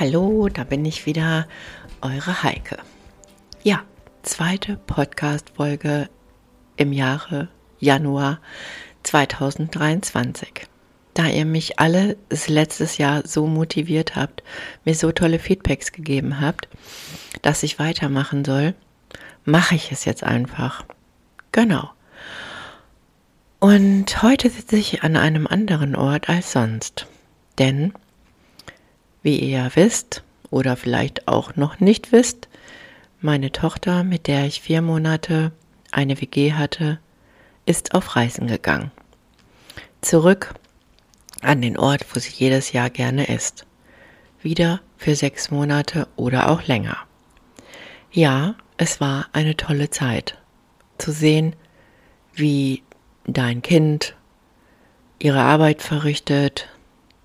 Hallo, da bin ich wieder, eure Heike. Ja, zweite Podcast-Folge im Jahre Januar 2023. Da ihr mich alle letztes Jahr so motiviert habt, mir so tolle Feedbacks gegeben habt, dass ich weitermachen soll, mache ich es jetzt einfach. Genau. Und heute sitze ich an einem anderen Ort als sonst. Denn wie ihr ja wisst oder vielleicht auch noch nicht wisst, meine Tochter, mit der ich vier Monate eine WG hatte, ist auf Reisen gegangen. Zurück an den Ort, wo sie jedes Jahr gerne ist. Wieder für sechs Monate oder auch länger. Ja, es war eine tolle Zeit. Zu sehen, wie dein Kind ihre Arbeit verrichtet,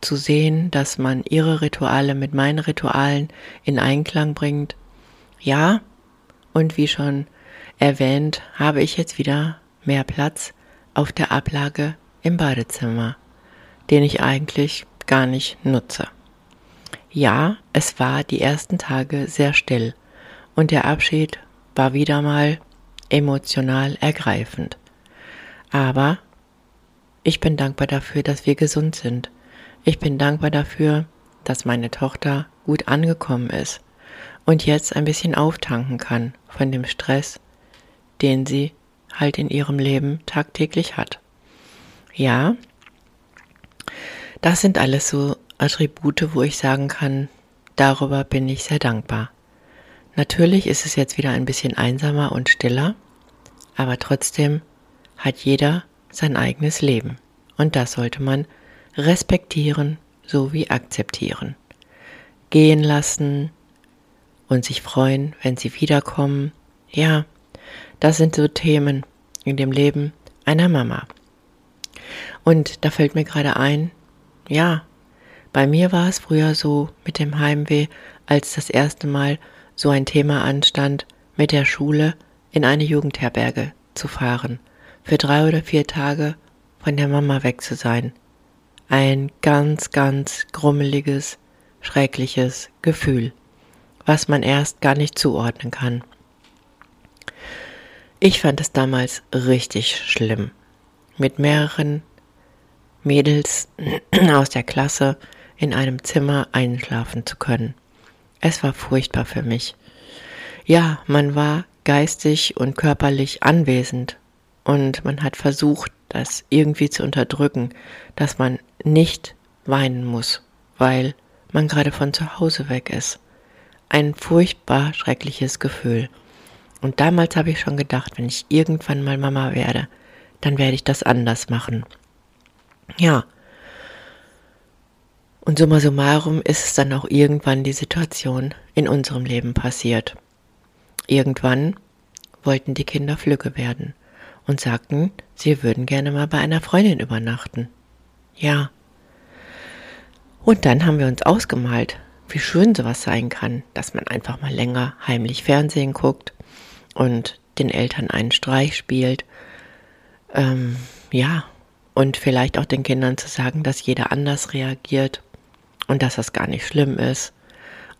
zu sehen, dass man ihre Rituale mit meinen Ritualen in Einklang bringt. Ja, und wie schon erwähnt, habe ich jetzt wieder mehr Platz auf der Ablage im Badezimmer, den ich eigentlich gar nicht nutze. Ja, es war die ersten Tage sehr still und der Abschied war wieder mal emotional ergreifend. Aber ich bin dankbar dafür, dass wir gesund sind ich bin dankbar dafür, dass meine Tochter gut angekommen ist und jetzt ein bisschen auftanken kann von dem Stress, den sie halt in ihrem Leben tagtäglich hat. Ja, das sind alles so Attribute, wo ich sagen kann, darüber bin ich sehr dankbar. Natürlich ist es jetzt wieder ein bisschen einsamer und stiller, aber trotzdem hat jeder sein eigenes Leben und das sollte man respektieren sowie akzeptieren. Gehen lassen und sich freuen, wenn sie wiederkommen. Ja, das sind so Themen in dem Leben einer Mama. Und da fällt mir gerade ein, ja, bei mir war es früher so mit dem Heimweh, als das erste Mal so ein Thema anstand, mit der Schule in eine Jugendherberge zu fahren, für drei oder vier Tage von der Mama weg zu sein, ein ganz, ganz grummeliges, schreckliches Gefühl, was man erst gar nicht zuordnen kann. Ich fand es damals richtig schlimm, mit mehreren Mädels aus der Klasse in einem Zimmer einschlafen zu können. Es war furchtbar für mich. Ja, man war geistig und körperlich anwesend und man hat versucht, das irgendwie zu unterdrücken, dass man nicht weinen muss, weil man gerade von zu Hause weg ist. Ein furchtbar schreckliches Gefühl. Und damals habe ich schon gedacht, wenn ich irgendwann mal Mama werde, dann werde ich das anders machen. Ja. Und summa summarum ist es dann auch irgendwann die Situation in unserem Leben passiert. Irgendwann wollten die Kinder Flügge werden und sagten, sie würden gerne mal bei einer Freundin übernachten. Ja. Und dann haben wir uns ausgemalt, wie schön sowas sein kann, dass man einfach mal länger heimlich Fernsehen guckt und den Eltern einen Streich spielt. Ähm, ja, und vielleicht auch den Kindern zu sagen, dass jeder anders reagiert und dass das gar nicht schlimm ist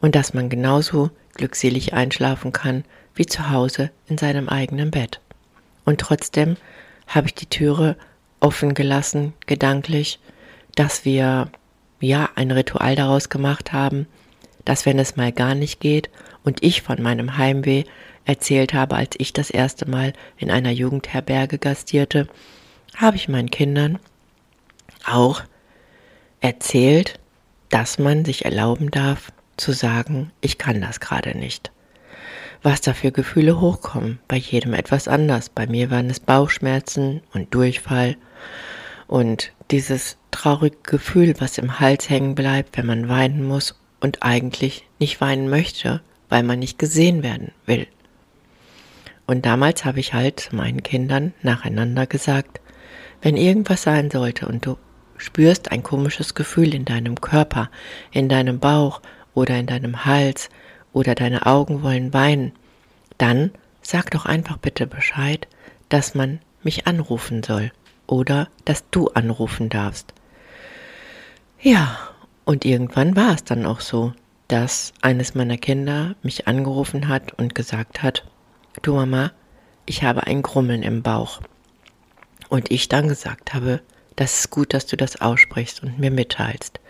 und dass man genauso glückselig einschlafen kann wie zu Hause in seinem eigenen Bett. Und trotzdem habe ich die Türe offen gelassen, gedanklich, dass wir ja ein Ritual daraus gemacht haben, dass wenn es mal gar nicht geht und ich von meinem Heimweh erzählt habe, als ich das erste Mal in einer Jugendherberge gastierte, habe ich meinen Kindern auch erzählt, dass man sich erlauben darf zu sagen, ich kann das gerade nicht was da für Gefühle hochkommen. Bei jedem etwas anders. Bei mir waren es Bauchschmerzen und Durchfall und dieses traurige Gefühl, was im Hals hängen bleibt, wenn man weinen muss und eigentlich nicht weinen möchte, weil man nicht gesehen werden will. Und damals habe ich halt meinen Kindern nacheinander gesagt, wenn irgendwas sein sollte und du spürst ein komisches Gefühl in deinem Körper, in deinem Bauch oder in deinem Hals oder deine Augen wollen weinen, dann sag doch einfach bitte Bescheid, dass man mich anrufen soll oder dass du anrufen darfst. Ja, und irgendwann war es dann auch so, dass eines meiner Kinder mich angerufen hat und gesagt hat, du Mama, ich habe ein Grummeln im Bauch. Und ich dann gesagt habe, das ist gut, dass du das aussprichst und mir mitteilst.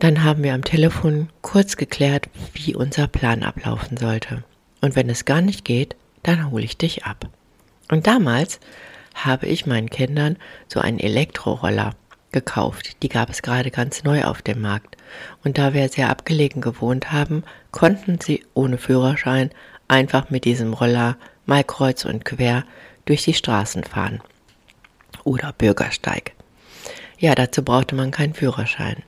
Dann haben wir am Telefon kurz geklärt, wie unser Plan ablaufen sollte. Und wenn es gar nicht geht, dann hole ich dich ab. Und damals habe ich meinen Kindern so einen Elektroroller gekauft. Die gab es gerade ganz neu auf dem Markt. Und da wir sehr abgelegen gewohnt haben, konnten sie ohne Führerschein einfach mit diesem Roller mal kreuz und quer durch die Straßen fahren. Oder Bürgersteig. Ja, dazu brauchte man keinen Führerschein.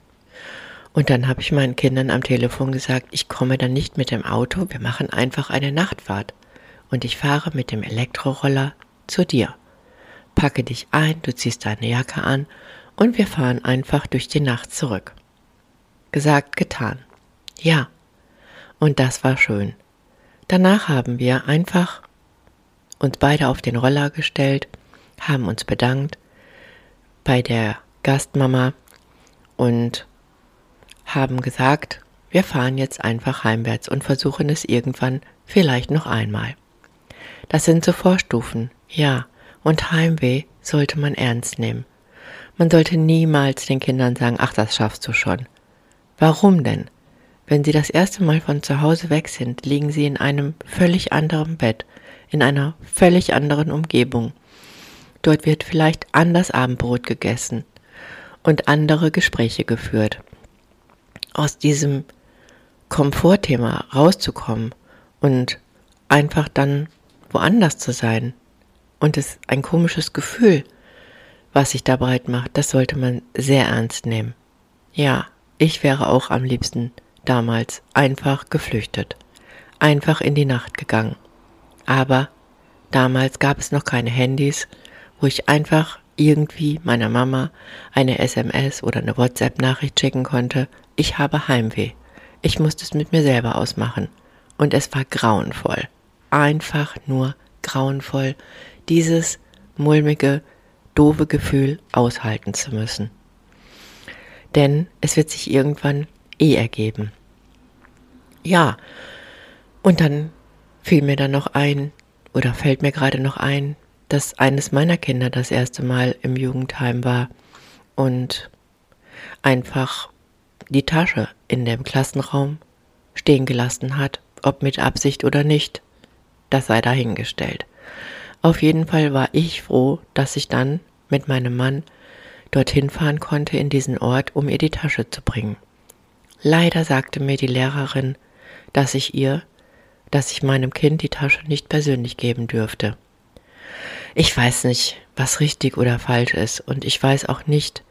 Und dann habe ich meinen Kindern am Telefon gesagt, ich komme dann nicht mit dem Auto, wir machen einfach eine Nachtfahrt. Und ich fahre mit dem Elektroroller zu dir. Packe dich ein, du ziehst deine Jacke an und wir fahren einfach durch die Nacht zurück. Gesagt, getan. Ja. Und das war schön. Danach haben wir einfach uns beide auf den Roller gestellt, haben uns bedankt bei der Gastmama und haben gesagt, wir fahren jetzt einfach heimwärts und versuchen es irgendwann vielleicht noch einmal. Das sind so Vorstufen, ja, und Heimweh sollte man ernst nehmen. Man sollte niemals den Kindern sagen, ach, das schaffst du schon. Warum denn? Wenn sie das erste Mal von zu Hause weg sind, liegen sie in einem völlig anderen Bett, in einer völlig anderen Umgebung. Dort wird vielleicht anders Abendbrot gegessen und andere Gespräche geführt. Aus diesem Komfortthema rauszukommen und einfach dann woanders zu sein und es ein komisches Gefühl was sich da breit macht, das sollte man sehr ernst nehmen. Ja, ich wäre auch am liebsten damals einfach geflüchtet, einfach in die Nacht gegangen. Aber damals gab es noch keine Handys, wo ich einfach irgendwie meiner Mama eine SMS oder eine WhatsApp-Nachricht schicken konnte, ich habe Heimweh. Ich musste es mit mir selber ausmachen. Und es war grauenvoll. Einfach nur grauenvoll. Dieses mulmige, doofe Gefühl aushalten zu müssen. Denn es wird sich irgendwann eh ergeben. Ja, und dann fiel mir dann noch ein, oder fällt mir gerade noch ein, dass eines meiner Kinder das erste Mal im Jugendheim war und einfach die Tasche in dem Klassenraum stehen gelassen hat, ob mit Absicht oder nicht, das sei dahingestellt. Auf jeden Fall war ich froh, dass ich dann mit meinem Mann dorthin fahren konnte in diesen Ort, um ihr die Tasche zu bringen. Leider sagte mir die Lehrerin, dass ich ihr, dass ich meinem Kind die Tasche nicht persönlich geben dürfte. Ich weiß nicht, was richtig oder falsch ist, und ich weiß auch nicht,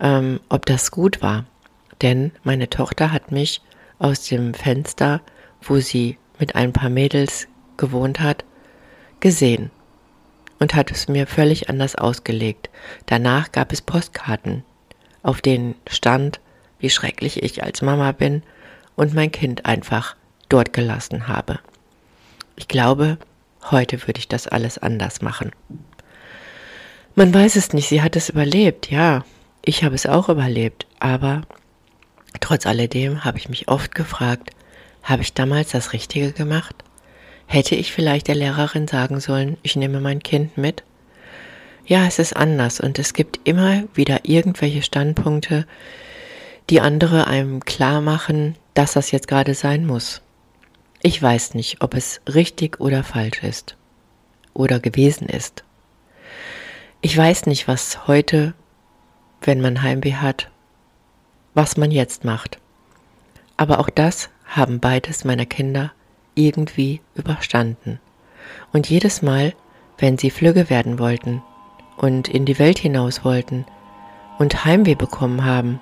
ähm, ob das gut war, denn meine Tochter hat mich aus dem Fenster, wo sie mit ein paar Mädels gewohnt hat, gesehen und hat es mir völlig anders ausgelegt. Danach gab es Postkarten, auf denen stand, wie schrecklich ich als Mama bin und mein Kind einfach dort gelassen habe. Ich glaube, heute würde ich das alles anders machen. Man weiß es nicht, sie hat es überlebt, ja, ich habe es auch überlebt, aber trotz alledem habe ich mich oft gefragt, habe ich damals das Richtige gemacht? Hätte ich vielleicht der Lehrerin sagen sollen, ich nehme mein Kind mit? Ja, es ist anders und es gibt immer wieder irgendwelche Standpunkte, die andere einem klar machen, dass das jetzt gerade sein muss. Ich weiß nicht, ob es richtig oder falsch ist oder gewesen ist. Ich weiß nicht, was heute, wenn man Heimweh hat, was man jetzt macht. Aber auch das haben beides meiner Kinder irgendwie überstanden. Und jedes Mal, wenn sie flügge werden wollten und in die Welt hinaus wollten und Heimweh bekommen haben,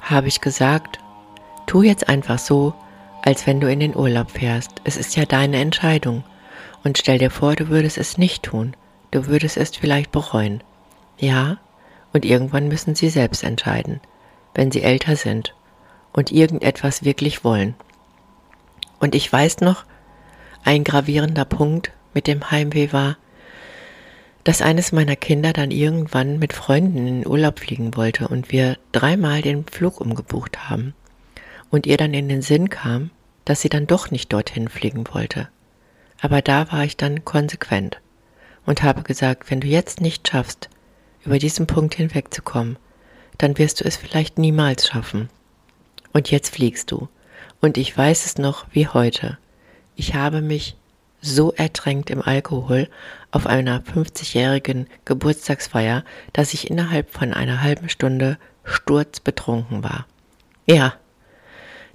habe ich gesagt, tu jetzt einfach so, als wenn du in den Urlaub fährst. Es ist ja deine Entscheidung. Und stell dir vor, du würdest es nicht tun. Du würdest es vielleicht bereuen. Ja, und irgendwann müssen sie selbst entscheiden, wenn sie älter sind und irgendetwas wirklich wollen. Und ich weiß noch, ein gravierender Punkt mit dem Heimweh war, dass eines meiner Kinder dann irgendwann mit Freunden in Urlaub fliegen wollte und wir dreimal den Flug umgebucht haben und ihr dann in den Sinn kam, dass sie dann doch nicht dorthin fliegen wollte. Aber da war ich dann konsequent und habe gesagt, wenn du jetzt nicht schaffst, über diesen Punkt hinwegzukommen, dann wirst du es vielleicht niemals schaffen. Und jetzt fliegst du. Und ich weiß es noch wie heute. Ich habe mich so ertränkt im Alkohol auf einer 50-jährigen Geburtstagsfeier, dass ich innerhalb von einer halben Stunde sturzbetrunken war. Ja,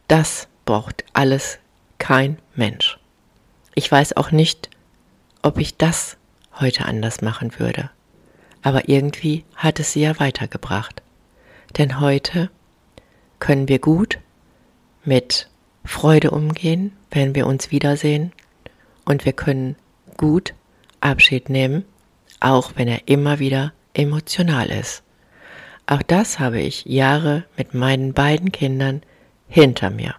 das braucht alles kein Mensch. Ich weiß auch nicht, ob ich das heute anders machen würde. Aber irgendwie hat es sie ja weitergebracht. Denn heute können wir gut mit Freude umgehen, wenn wir uns wiedersehen und wir können gut Abschied nehmen, auch wenn er immer wieder emotional ist. Auch das habe ich Jahre mit meinen beiden Kindern hinter mir.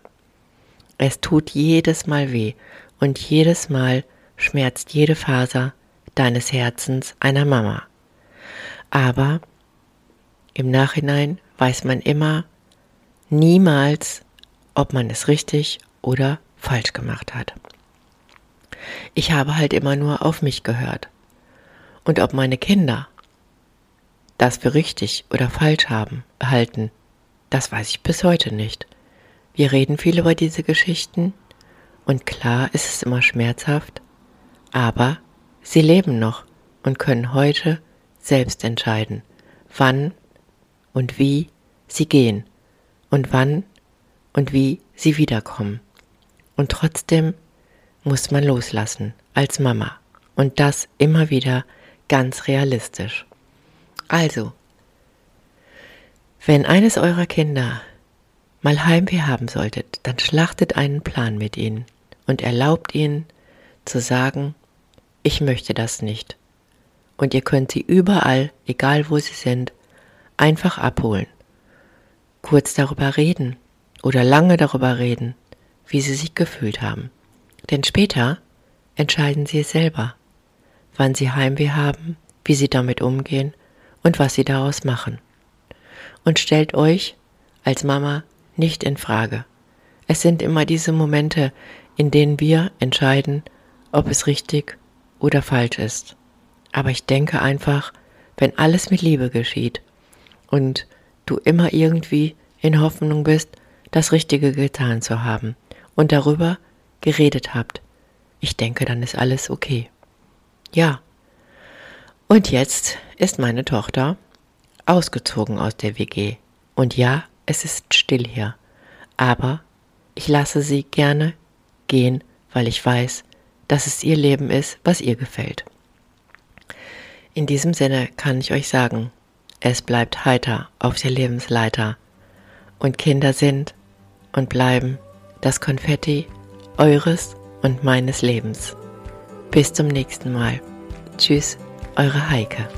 Es tut jedes Mal weh und jedes Mal schmerzt jede Faser deines Herzens einer Mama. Aber im Nachhinein weiß man immer niemals, ob man es richtig oder falsch gemacht hat. Ich habe halt immer nur auf mich gehört. Und ob meine Kinder das für richtig oder falsch haben, halten, das weiß ich bis heute nicht. Wir reden viel über diese Geschichten und klar ist es immer schmerzhaft, aber sie leben noch und können heute selbst entscheiden, wann und wie sie gehen und wann und wie sie wiederkommen. Und trotzdem muss man loslassen als Mama. Und das immer wieder ganz realistisch. Also, wenn eines eurer Kinder mal Heimweh haben solltet, dann schlachtet einen Plan mit ihnen und erlaubt ihnen zu sagen, ich möchte das nicht. Und ihr könnt sie überall, egal wo sie sind, einfach abholen. Kurz darüber reden oder lange darüber reden, wie sie sich gefühlt haben. Denn später entscheiden sie es selber, wann sie Heimweh haben, wie sie damit umgehen und was sie daraus machen. Und stellt euch als Mama nicht in Frage. Es sind immer diese Momente, in denen wir entscheiden, ob es richtig oder falsch ist. Aber ich denke einfach, wenn alles mit Liebe geschieht und du immer irgendwie in Hoffnung bist, das Richtige getan zu haben und darüber geredet habt. Ich denke, dann ist alles okay. Ja. Und jetzt ist meine Tochter ausgezogen aus der WG. Und ja, es ist still hier. Aber ich lasse sie gerne gehen, weil ich weiß, dass es ihr Leben ist, was ihr gefällt. In diesem Sinne kann ich euch sagen, es bleibt heiter auf der Lebensleiter und Kinder sind und bleiben das Konfetti eures und meines Lebens. Bis zum nächsten Mal. Tschüss, eure Heike.